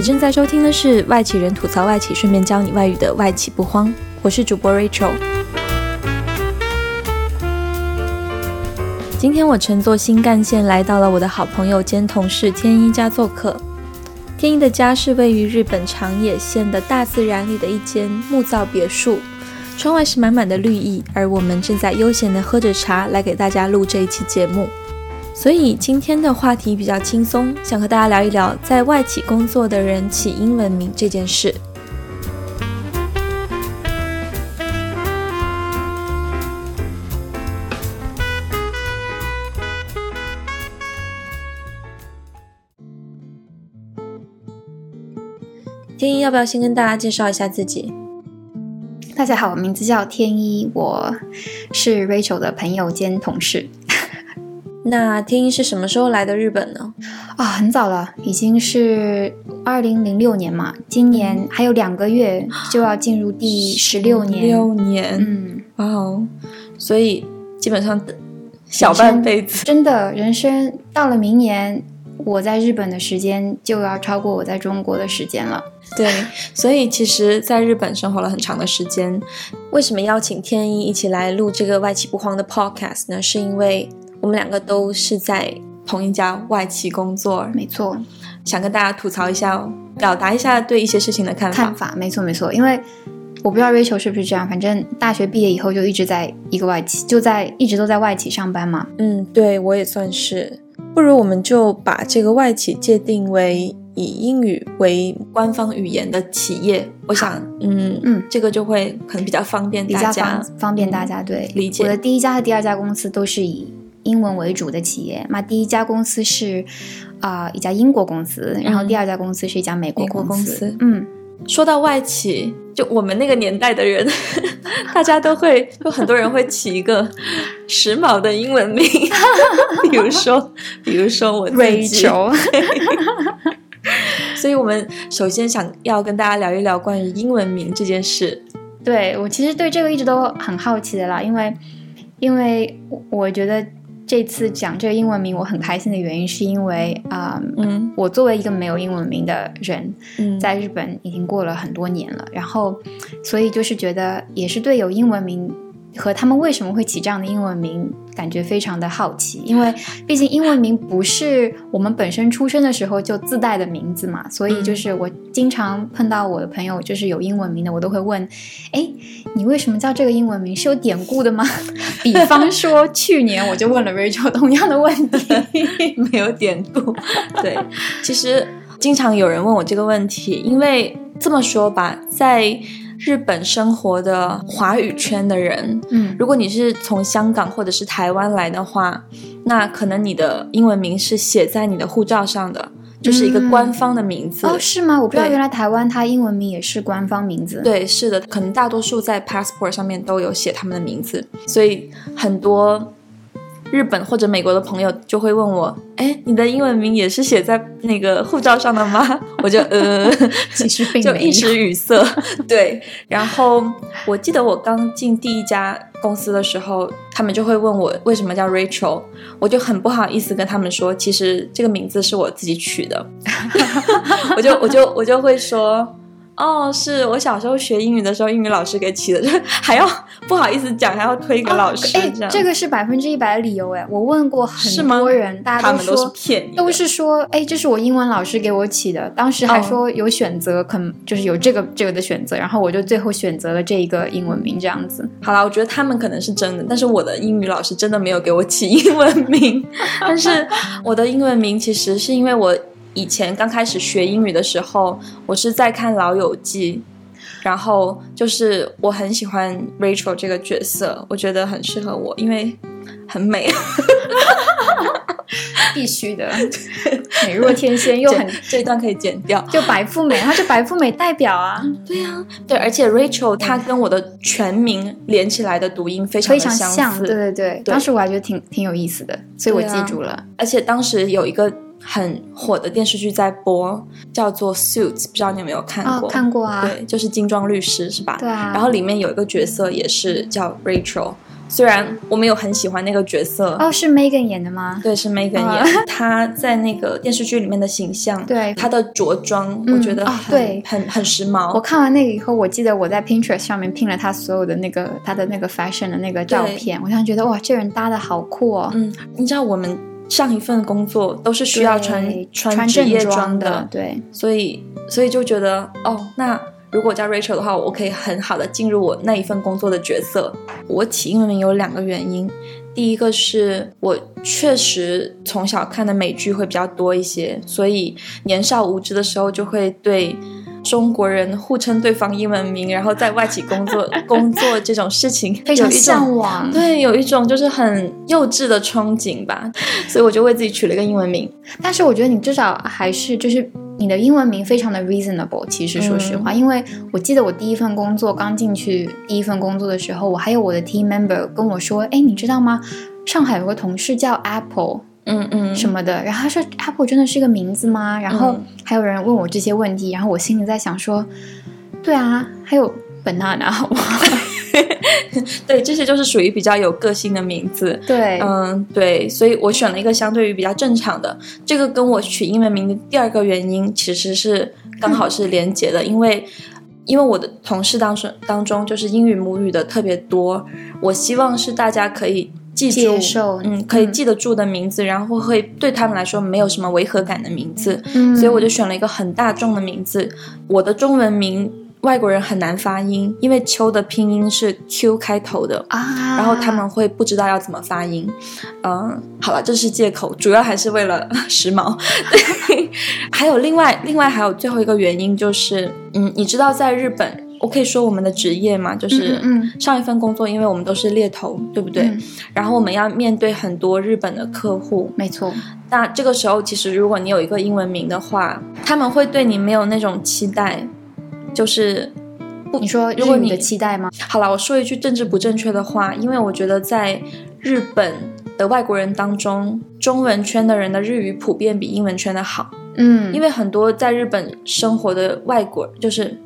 你正在收听的是外企人吐槽外企，顺便教你外语的外企不慌。我是主播 Rachel。今天我乘坐新干线来到了我的好朋友兼同事天一家做客。天一的家是位于日本长野县的大自然里的一间木造别墅，窗外是满满的绿意，而我们正在悠闲的喝着茶来给大家录这一期节目。所以今天的话题比较轻松，想和大家聊一聊在外企工作的人起英文名这件事。天一要不要先跟大家介绍一下自己？大家好，我名字叫天一，我是 Rachel 的朋友兼同事。那天一是什么时候来的日本呢？啊，很早了，已经是二零零六年嘛，今年还有两个月就要进入第十六年。六年，嗯，哇哦！所以基本上小半辈子，真的人生到了明年，我在日本的时间就要超过我在中国的时间了。对，所以其实在日本生活了很长的时间。为什么邀请天一一起来录这个外企不慌的 podcast 呢？是因为我们两个都是在同一家外企工作，没错，想跟大家吐槽一下，表达一下对一些事情的看法。看法没错没错，因为我不知道 Rachel 是不是这样，反正大学毕业以后就一直在一个外企，就在一直都在外企上班嘛。嗯，对我也算是。不如我们就把这个外企界定为以英语为官方语言的企业。我想，嗯嗯，这个就会可能比较方便比较大家方方便大家对理解我的第一家和第二家公司都是以英文为主的企业。那第一家公司是啊、一家英国公司，然后第二家公司是一家美国公公司嗯，说到外企，就我们那个年代的人，大家都会，有很多人会起一个时髦的英文名，比如说，比如说我自己。Rachel 所以我们首先想要跟大家聊一聊关于英文名这件事。对我其实对这个一直都很好奇的啦，因为因为我我觉得这次讲这个英文名我很开心的原因，是因为啊、嗯。我作为一个没有英文名的人，嗯，在日本已经过了很多年了，然后所以就是觉得也是对有英文名和他们为什么会起这样的英文名感觉非常的好奇，因为毕竟英文名不是我们本身出生的时候就自带的名字嘛，所以就是我经常碰到我的朋友就是有英文名的，我都会问，哎，你为什么叫这个英文名？是有典故的吗？比方说去年我就问了 Rachel 同样的问题，没有典故。对，其实经常有人问我这个问题，因为这么说吧，在日本生活的华语圈的人，嗯如果你是从香港或者是台湾来的话，那可能你的英文名是写在你的护照上的，就是一个官方的名字。哦，是吗？我不知道原来台湾它英文名也是官方名字。对，是的，可能大多数在 passport 上面都有写他们的名字，所以很多日本或者美国的朋友就会问我：“哎，你的英文名也是写在那个护照上的吗？” 我就呃，其实并就一时语塞。对，然后我记得我刚进第一家公司的时候，他们就会问我为什么叫 Rachel，我就很不好意思跟他们说，其实这个名字是我自己取的，我就我就我就会说。哦，是我小时候学英语的时候，英语老师给起的，就 还要不好意思讲，还要推给老师，哎这，个是百分之一百的理由哎，我问过很多人，大家他们都是说骗你的，都是说，哎，这是我英文老师给我起的，当时还说有选择，可能就是有这个这个的选择，然后我就最后选择了这一个英文名这样子。好了，我觉得他们可能是真的，但是我的英语老师真的没有给我起英文名。但是我的英文名其实是因为我以前刚开始学英语的时候，我是在看《老友记》，然后就是我很喜欢 Rachel 这个角色，我觉得很适合我，因为很美。必须的，美若天仙又很 这一段可以剪掉。就白富美，她是白富美代表啊，对呀、对，而且 Rachel 她跟我的全名连起来的读音非常非常的相像，似，对对对，对当时我还觉得挺挺有意思的，所以我记住了。而且当时有一个很火的电视剧在播，叫做《Suits》，不知道你有没有看啊，过？看过啊，对，就是精装律师是吧？对啊，然后里面有一个角色也是叫 Rachel，虽然我没有很喜欢那个角色，哦，是 Megan 演的吗？对，是 Megan 啊演，她在那个电视剧里面的形象，对她的着装，嗯我觉得哦很、对很很时髦。我看完那个以后，我记得我在 Pinterest 上面拼了她所有的那个她的那个 fashion 的那个照片，我突然觉得哇，这人搭的好酷哦，嗯，你知道我们上一份工作都是需要穿穿职业装装的，对，所以所以就觉得哦，那如果叫 Rachel 的话，我可以很好的进入我那一份工作的角色。我起英文名有两个原因，第一个是我确实从小看的美剧会比较多一些，所以年少无知的时候就会对。中国人互称对方英文名，然后在外企工作 工作这种事情，非常向往。对，有一种就是很幼稚的憧憬吧，所以我就为自己取了一个英文名。但是我觉得你至少还是就是你的英文名非常的 reasonable。其实说实话，因为我记得我第一份工作刚进去第一份工作的时候，我还有我的 team member 跟我说：“哎，你知道吗？上海有个同事叫 Apple。”嗯嗯，什么的，然后他说 Apple 真的是一个名字吗？然后嗯还有人问我这些问题，然后我心里在想说，对啊，还有 banana 好不好？对，这些就是属于比较有个性的名字。对，嗯，对，所以我选了一个相对于比较正常的。这个跟我取英文名的第二个原因其实是刚好是连结的，因为因为我的同事当中当中就是英语母语的特别多，我希望是大家可以记住接，受，嗯，可以记得住的名字，然后会对他们来说没有什么违和感的名字，嗯，所以我就选了一个很大众的名字。我的中文名外国人很难发音，因为秋的拼音是 Q 开头的。啊，然后他们会不知道要怎么发音，嗯，好了，这是借口，主要还是为了时髦。对，还有另外另外还有最后一个原因就是，嗯，你知道在日本，我可以说我们的职业嘛，就是嗯嗯。上一份工作，因为我们都是猎头，对不对？嗯。然后我们要面对很多日本的客户，没错，那这个时候其实如果你有一个英文名的话，他们会对你没有那种期待，就是不你说如果你的期待吗？好了，我说一句政治不正确的话，因为我觉得在日本的外国人当中，中文圈的人的日语普遍比英文圈的好，嗯，因为很多在日本生活的外国就是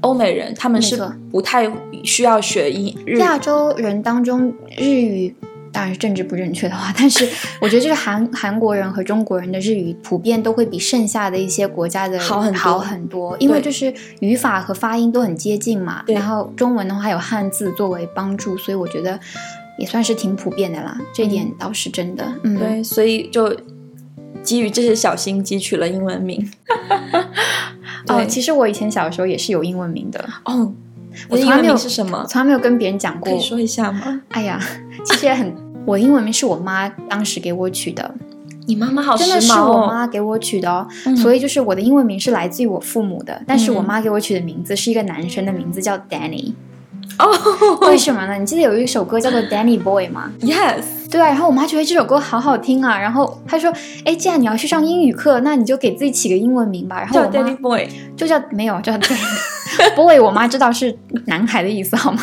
欧美人，他们是不太需要学英日语。亚洲人当中日语。当然是政治不正确的话，但是我觉得就是韩韩国人和中国人的日语普遍都会比剩下的一些国家的好很多好很多，因为就是语法和发音都很接近嘛。然后中文的话有汉字作为帮助，所以我觉得也算是挺普遍的啦。这一点倒是真的。嗯，对，所以就基于这些小心机取了英文名。哦，其实我以前小时候也是有英文名的，哦，我从来没有你的英文名是什么？从来没有跟别人讲过可以。说一下吗？哎呀，其实也很，我英文名是我妈当时给我取的，你妈妈好时真的是。我妈给我取的哦。嗯所以就是我的英文名是来自于我父母的，但是我嗯妈给我取的名字是一个男生的名字，叫 Danny。哦为什么呢？你记得有一首歌叫做 Danny Boy 吗？，yes，对啊，然后我妈觉得这首歌好好听啊，然后她说：“哎，既然你要去上英语课，那你就给自己起个英文名吧。”然后叫我妈 Danny Boy。就叫没有叫 Danny Boy，我妈知道是男孩的意思好吗？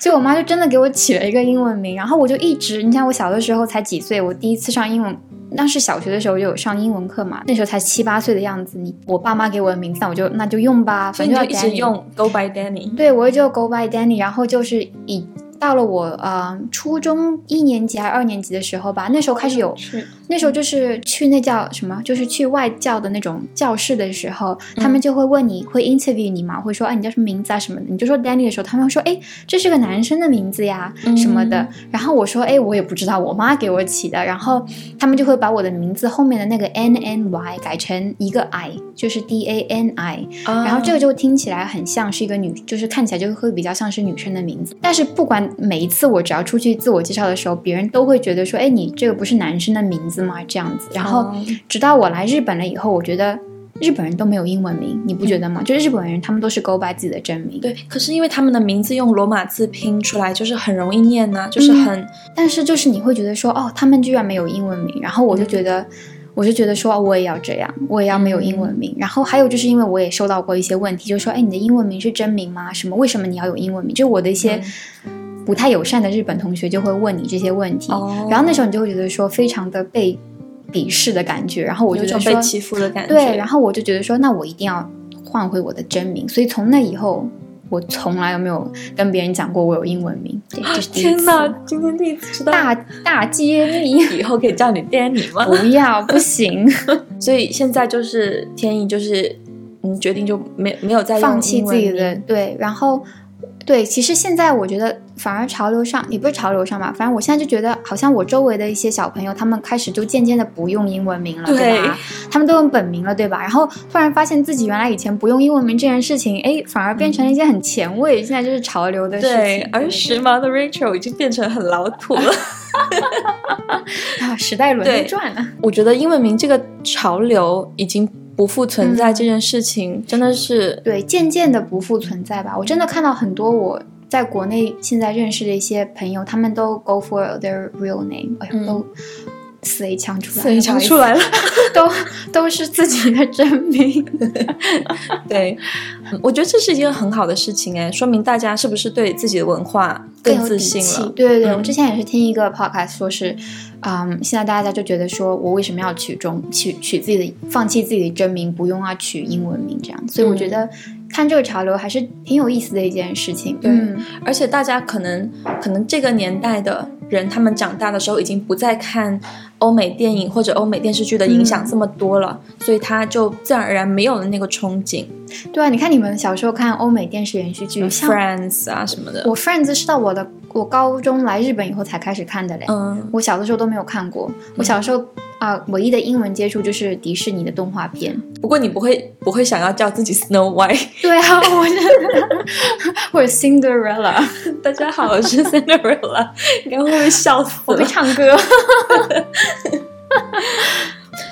所以我妈就真的给我起了一个英文名，然后我就一直，你看我小的时候才几岁，我第一次上英文，当时小学的时候就有上英文课嘛，那时候才七八岁的样子。你我爸妈给我的名字，那我就那就用吧，反正就一直。用 Go by Danny。对，我就 Go by Danny，然后就是以到了我呃初中一年级还是二年级的时候吧，那时候开始有是那时候就是去那叫什么，就是去外教的那种教室的时候，嗯他们就会问你，会 interview 你嘛，会说，哎，你叫什么名字啊什么的，你就说 Danny 的时候，他们会说，哎，这是个男生的名字呀，嗯什么的。然后我说，哎，我也不知道，我妈给我起的。然后他们就会把我的名字后面的那个 N N Y 改成一个 I，就是 D A N I。然然后这个就听起来很像是一个女，就是看起来就会比较像是女生的名字。但是不管每一次我只要出去自我介绍的时候，别人都会觉得说，哎，你这个不是男生的名字吗？这样子。然后哦直到我来日本了以后，我觉得日本人都没有英文名，你不觉得吗？就日本人他们都是 go by 自己的真名。对，可是因为他们的名字用罗马字拼出来，就是很容易念呐、就是很、但是就是你会觉得说，哦，他们居然没有英文名，然后我就觉得。我就觉得说，我也要这样，我也要没有英文名。然后还有就是因为我也收到过一些问题，就说，哎，你的英文名是真名吗？什么？为什么你要有英文名？就我的一些不太友善的日本同学就会问你这些问题，哦然后那时候你就会觉得说，非常的被鄙视的感觉。然后我就觉得说，被欺负的感觉。对，然后我就觉得说，那我一定要换回我的真名。所以从那以后，我从来都没有跟别人讲过我有英文名，对，这是第一次。天哪，今天第一次知道，大大揭秘，以后可以叫你 Danny 吗？不要，不行。所以现在就是天意，就是嗯，决定就没没有再放弃自己的对，然后对，其实现在我觉得反而潮流上也不是潮流上吧，反正我现在就觉得好像我周围的一些小朋友，他们开始就渐渐的不用英文名了，对对吧？他们都用本名了，对吧？然后突然发现自己原来以前不用英文名这件事情，哎，反而变成了一件很前卫，现在就是潮流的事对情，，而时髦的 Rachel 已经变成很老土了。啊，时代轮流转了。我觉得英文名这个潮流已经不复存在，这件事情真的是对，渐渐的不复存在吧。我真的看到很多我在国内现在认识的一些朋友，他们都 go for their real name，哎呦，嗯。都死了一枪出来了，所以讲出来了。都都是自己的真名。对，嗯我觉得这是一件很好的事情哎，说明大家是不是对自己的文化更有自信了？对对对，嗯。我之前也是听一个 podcast 说是，嗯，现在大家就觉得说我为什么要取中取取自己的放弃自己的真名，不用啊取英文名这样，所以我嗯。觉得看这个潮流还是挺有意思的一件事情。对嗯，而且大家可能可能这个年代的人，他们长大的时候已经不再看欧美电影或者欧美电视剧的影响嗯这么多了，所以他就自然而然没有了那个憧憬。对啊，你看你们小时候看欧美电视连续剧，像 Friends 啊什么的，我 Friends 是到我的我高中来日本以后才开始看的嘞。嗯，我小的时候都没有看过，我小时候啊、唯一的英文接触就是迪士尼的动画片。不过你不会不会想要叫自己 Snow White。对啊，我真的，或者 Cinderella，大家好，我是 Cinderella，你该会被笑死我会。唱歌。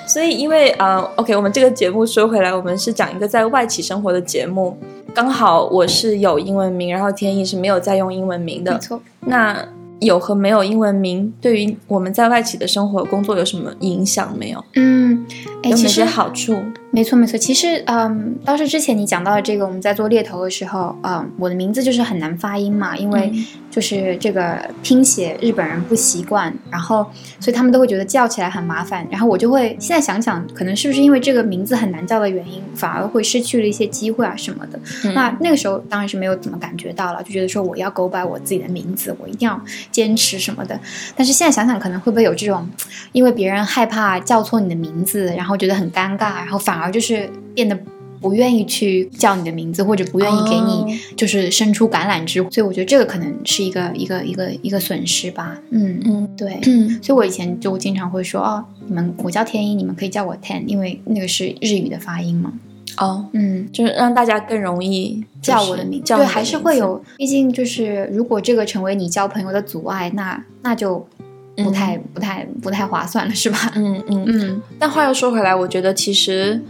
所以因为呃，OK，我们这个节目说回来，我们是讲一个在外企生活的节目。刚好我是有英文名，然后天意是没有在用英文名的。没错，那有和没有英文名，对于我们在外企的生活工作有什么影响没有？嗯，有哪些好处？没错没错，其实嗯，倒是之前你讲到的这个，我们在做猎头的时候，嗯，我的名字就是很难发音嘛，因为嗯就是这个拼写日本人不习惯，然后所以他们都会觉得叫起来很麻烦，然后我就会现在想想，可能是不是因为这个名字很难叫的原因，反而会失去了一些机会啊什么的。嗯那那个时候当然是没有怎么感觉到了，就觉得说我要 go by 我自己的名字，我一定要坚持什么的。但是现在想想，可能会不会有这种，因为别人害怕叫错你的名字，然后觉得很尴尬，然后反而就是变得不愿意去叫你的名字，或者不愿意给哦你就是伸出橄榄枝。所以我觉得这个可能是一个一个一个一个损失吧。嗯，嗯对。嗯所以我以前就经常会说哦，你们我叫天一，你们可以叫我 Ten，因为那个是日语的发音嘛。哦，嗯，就是让大家更容易叫我的名字，对，还是会有。毕竟就是，如果这个成为你交朋友的阻碍，那那就不太、不太不太划算了，是吧？嗯嗯。嗯，但话又说回来，我觉得其实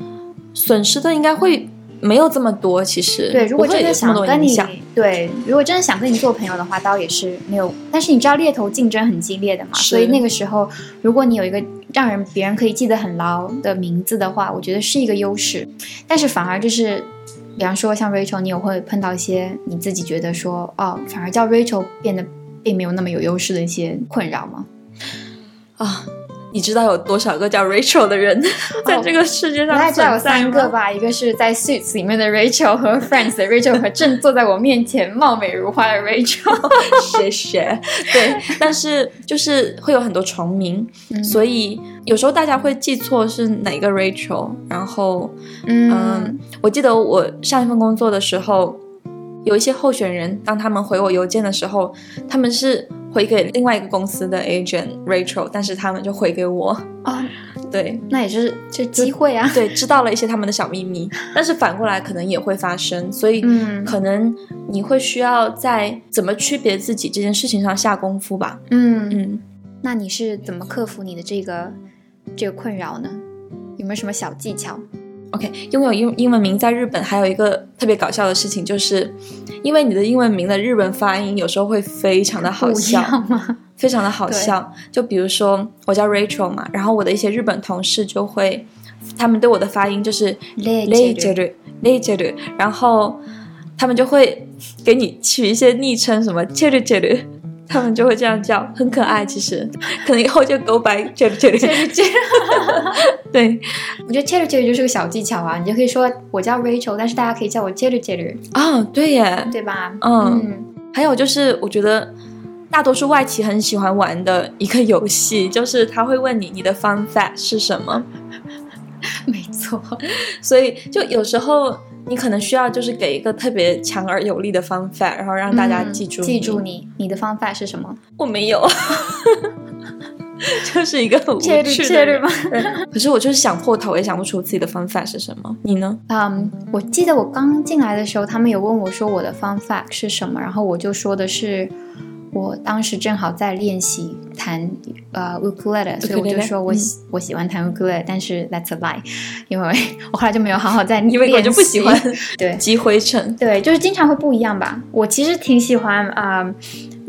损失的应该会没有这么多。其实对，如果真的想跟你。对，如果真的想跟你做朋友的话，倒也是没有。但是你知道猎头竞争很激烈的嘛，所以那个时候，如果你有一个让人别人可以记得很牢的名字的话，我觉得是一个优势。但是反而就是。比方说，像 Rachel，你也会碰到一些你自己觉得说，哦，反而叫 Rachel 变得并没有那么有优势的一些困扰吗？啊，你知道有多少个叫 Rachel 的人在这个世界上大概只有三个吧，一个是在 Suits 里面的 Rachel 和 Friends 的 Rachel 和正坐在我面前貌美如花的 Rachel。谢谢。对，但是就是会有很多重名，嗯所以有时候大家会记错是哪个 Rachel。然后，嗯嗯，我记得我上一份工作的时候，有一些候选人，当他们回我邮件的时候，他们是回给另外一个公司的 agent Rachel，但是他们就回给我。啊，对那也就是这机会啊。对，知道了一些他们的小秘密，但是反过来可能也会发生，所以嗯可能你会需要在怎么区别自己这件事情上下功夫吧。嗯，嗯，那你是怎么克服你的这个这个困扰呢？有没有什么小技巧？OK，拥有英英文名在日本还有一个特别搞笑的事情，就是因为你的英文名的日文发音有时候会非常的好笑，非常的好笑。就比如说我叫 Rachel 嘛，然后我的一些日本同事就会，他们对我的发音就是累 Rachel Rachel，然后他们就会给你取一些昵称，什么 c h e r c h e r 他们就会这样叫，很可爱。其实可能以后就 go by c h e r c h e r 这这，对，我觉得 Cheddar 就是个小技巧啊，你就可以说我叫 Rachel，但是大家可以叫我 Cheddar，哦，对耶，对吧？嗯，还有就是我觉得。大多数外企很喜欢玩的一个游戏，就是他会问你你的 fun fact 是什么。没错，所以就有时候你可能需要就是给一个特别强而有力的 fun fact，然后让大家记住记住你你的 fun fact 是什么？我没有，就是一个很无趣的吗？可是我就是想破头也想不出自己的 fun fact 是什么。你呢？嗯，我记得我刚进来的时候，他们有问我说我的 fun fact 是什么，然后我就说的是。我当时正好在练习弹呃 ukulele，所以我就说我喜我喜欢弹 ukulele，但是 that's a lie，因为我后来就没有好好在练习。因为我就不喜欢对 积灰尘，对，就是经常会不一样吧。我其实挺喜欢啊。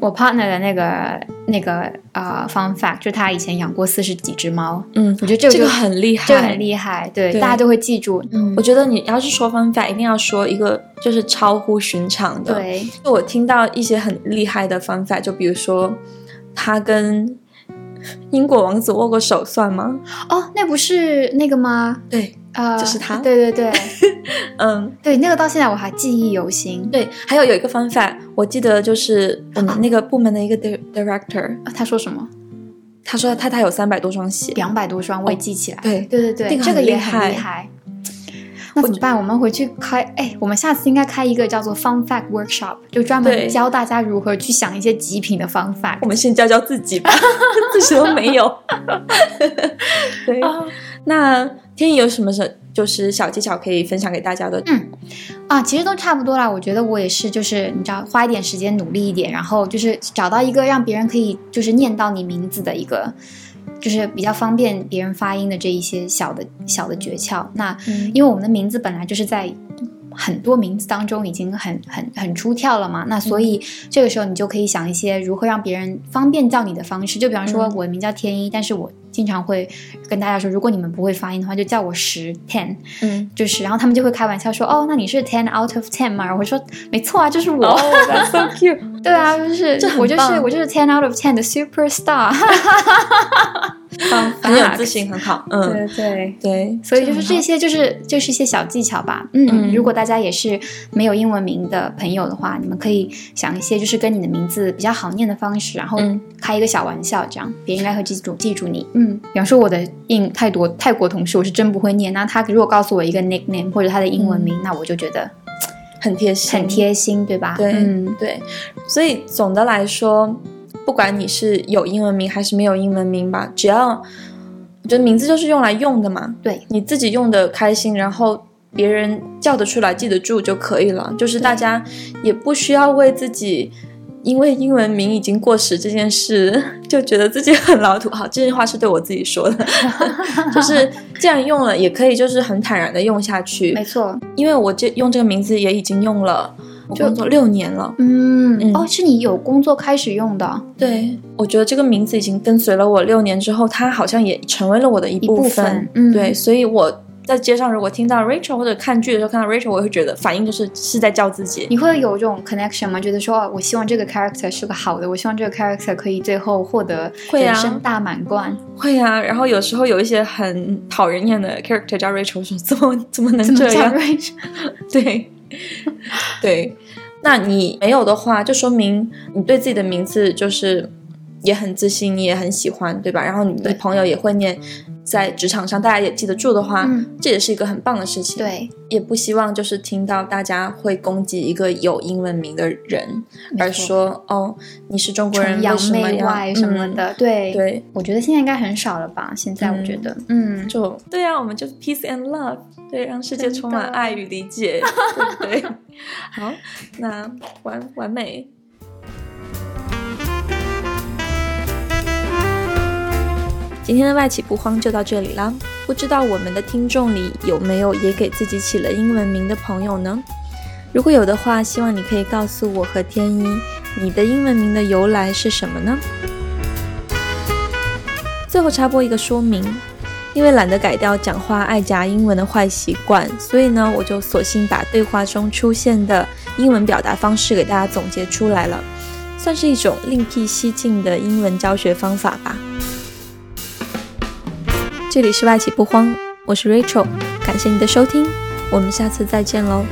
我 partner 的那个那个呃 fun fact，就他以前养过四十几只猫。嗯，我觉得这个这个很厉害，这个很厉害，对，大家都会记住。嗯，我觉得你要是说 fun fact，一定要说一个就是超乎寻常的。对，就我听到一些很厉害的 fun fact，就比如说他跟英国王子握过手，算吗？哦，那不是那个吗？对。啊，就是他，对对对，嗯，对，那个到现在我还记忆犹新。对，还有有一个方法，我记得就是我们那个部门的一个 director，他说什么？他说他他有三百多双鞋，两百多双，我也记起来。对对对对，这个也很厉害。那怎么办？我们回去开，哎，我们下次应该开一个叫做 Fun Fact Workshop，就专门教大家如何去想一些极品的方法。我们先教教自己吧，自己都没有。对，那。天意有什么是就是小技巧可以分享给大家的？嗯，啊，其实都差不多啦。我觉得我也是，就是你知道，花一点时间努力一点，然后就是找到一个让别人可以就是念到你名字的一个，就是比较方便别人发音的这一些小的小的诀窍。那因为我们的名字本来就是在。很多名字当中已经很很很出跳了嘛，那所以这个时候你就可以想一些如何让别人方便叫你的方式，就比方说我的名叫天一，但是我经常会跟大家说，如果你们不会发音的话，就叫我十 ten，嗯，就是，然后他们就会开玩笑说，哦，那你是 ten out of ten 吗？我说没错啊，就是我，That's so cute，对啊，就是我就是我就是 ten out of ten 的 super star。很有自信，很好。嗯，对对对，所以就是这些，就是就是一些小技巧吧。嗯，如果大家也是没有英文名的朋友的话，你们可以想一些就是跟你的名字比较好念的方式，然后开一个小玩笑，这样别人应该会记住记住你。嗯，比方说我的印泰国泰国同事，我是真不会念。那他如果告诉我一个 nickname 或者他的英文名，那我就觉得很贴心，很贴心，对吧？对，嗯，对。所以总的来说。不管你是有英文名还是没有英文名吧，只要我觉得名字就是用来用的嘛，对你自己用的开心，然后别人叫得出来、记得住就可以了。就是大家也不需要为自己因为英文名已经过时这件事 就觉得自己很老土。好，这句话是对我自己说的，就是既然用了，也可以就是很坦然的用下去。没错，因为我这用这个名字也已经用了。工作六年了，嗯，哦，是你有工作开始用的，对，我觉得这个名字已经跟随了我六年之后，它好像也成为了我的一部分，嗯，对，所以我在街上如果听到 Rachel 或者看剧的时候看到 Rachel，我会觉得反应就是是在叫自己。你会有一种 connection 吗？觉得说，我希望这个 character 是个好的，我希望这个 character 可以最后获得人生大满贯。会啊，然后有时候有一些很讨人厌的 character 叫 Rachel，说怎么怎么能这样？对。对，那你没有的话，就说明你对自己的名字就是也很自信，你也很喜欢，对吧？然后你的朋友也会念，在职场上大家也记得住的话，这也是一个很棒的事情。对，也不希望就是听到大家会攻击一个有英文名的人，而说哦，你是中国人，崇洋媚外什么的。对对，我觉得现在应该很少了吧？现在我觉得，嗯，就对啊，我们就 peace and love。对，让世界充满爱与理解，对对？好，那完完美。今天的外企不慌就到这里啦。不知道我们的听众里有没有也给自己起了英文名的朋友呢？如果有的话，希望你可以告诉我和天一，你的英文名的由来是什么呢？最后插播一个说明。因为懒得改掉讲话爱夹英文的坏习惯，所以呢，我就索性把对话中出现的英文表达方式给大家总结出来了，算是一种另辟蹊径的英文教学方法吧。这里是外企不慌，我是 Rachel，感谢你的收听，我们下次再见喽。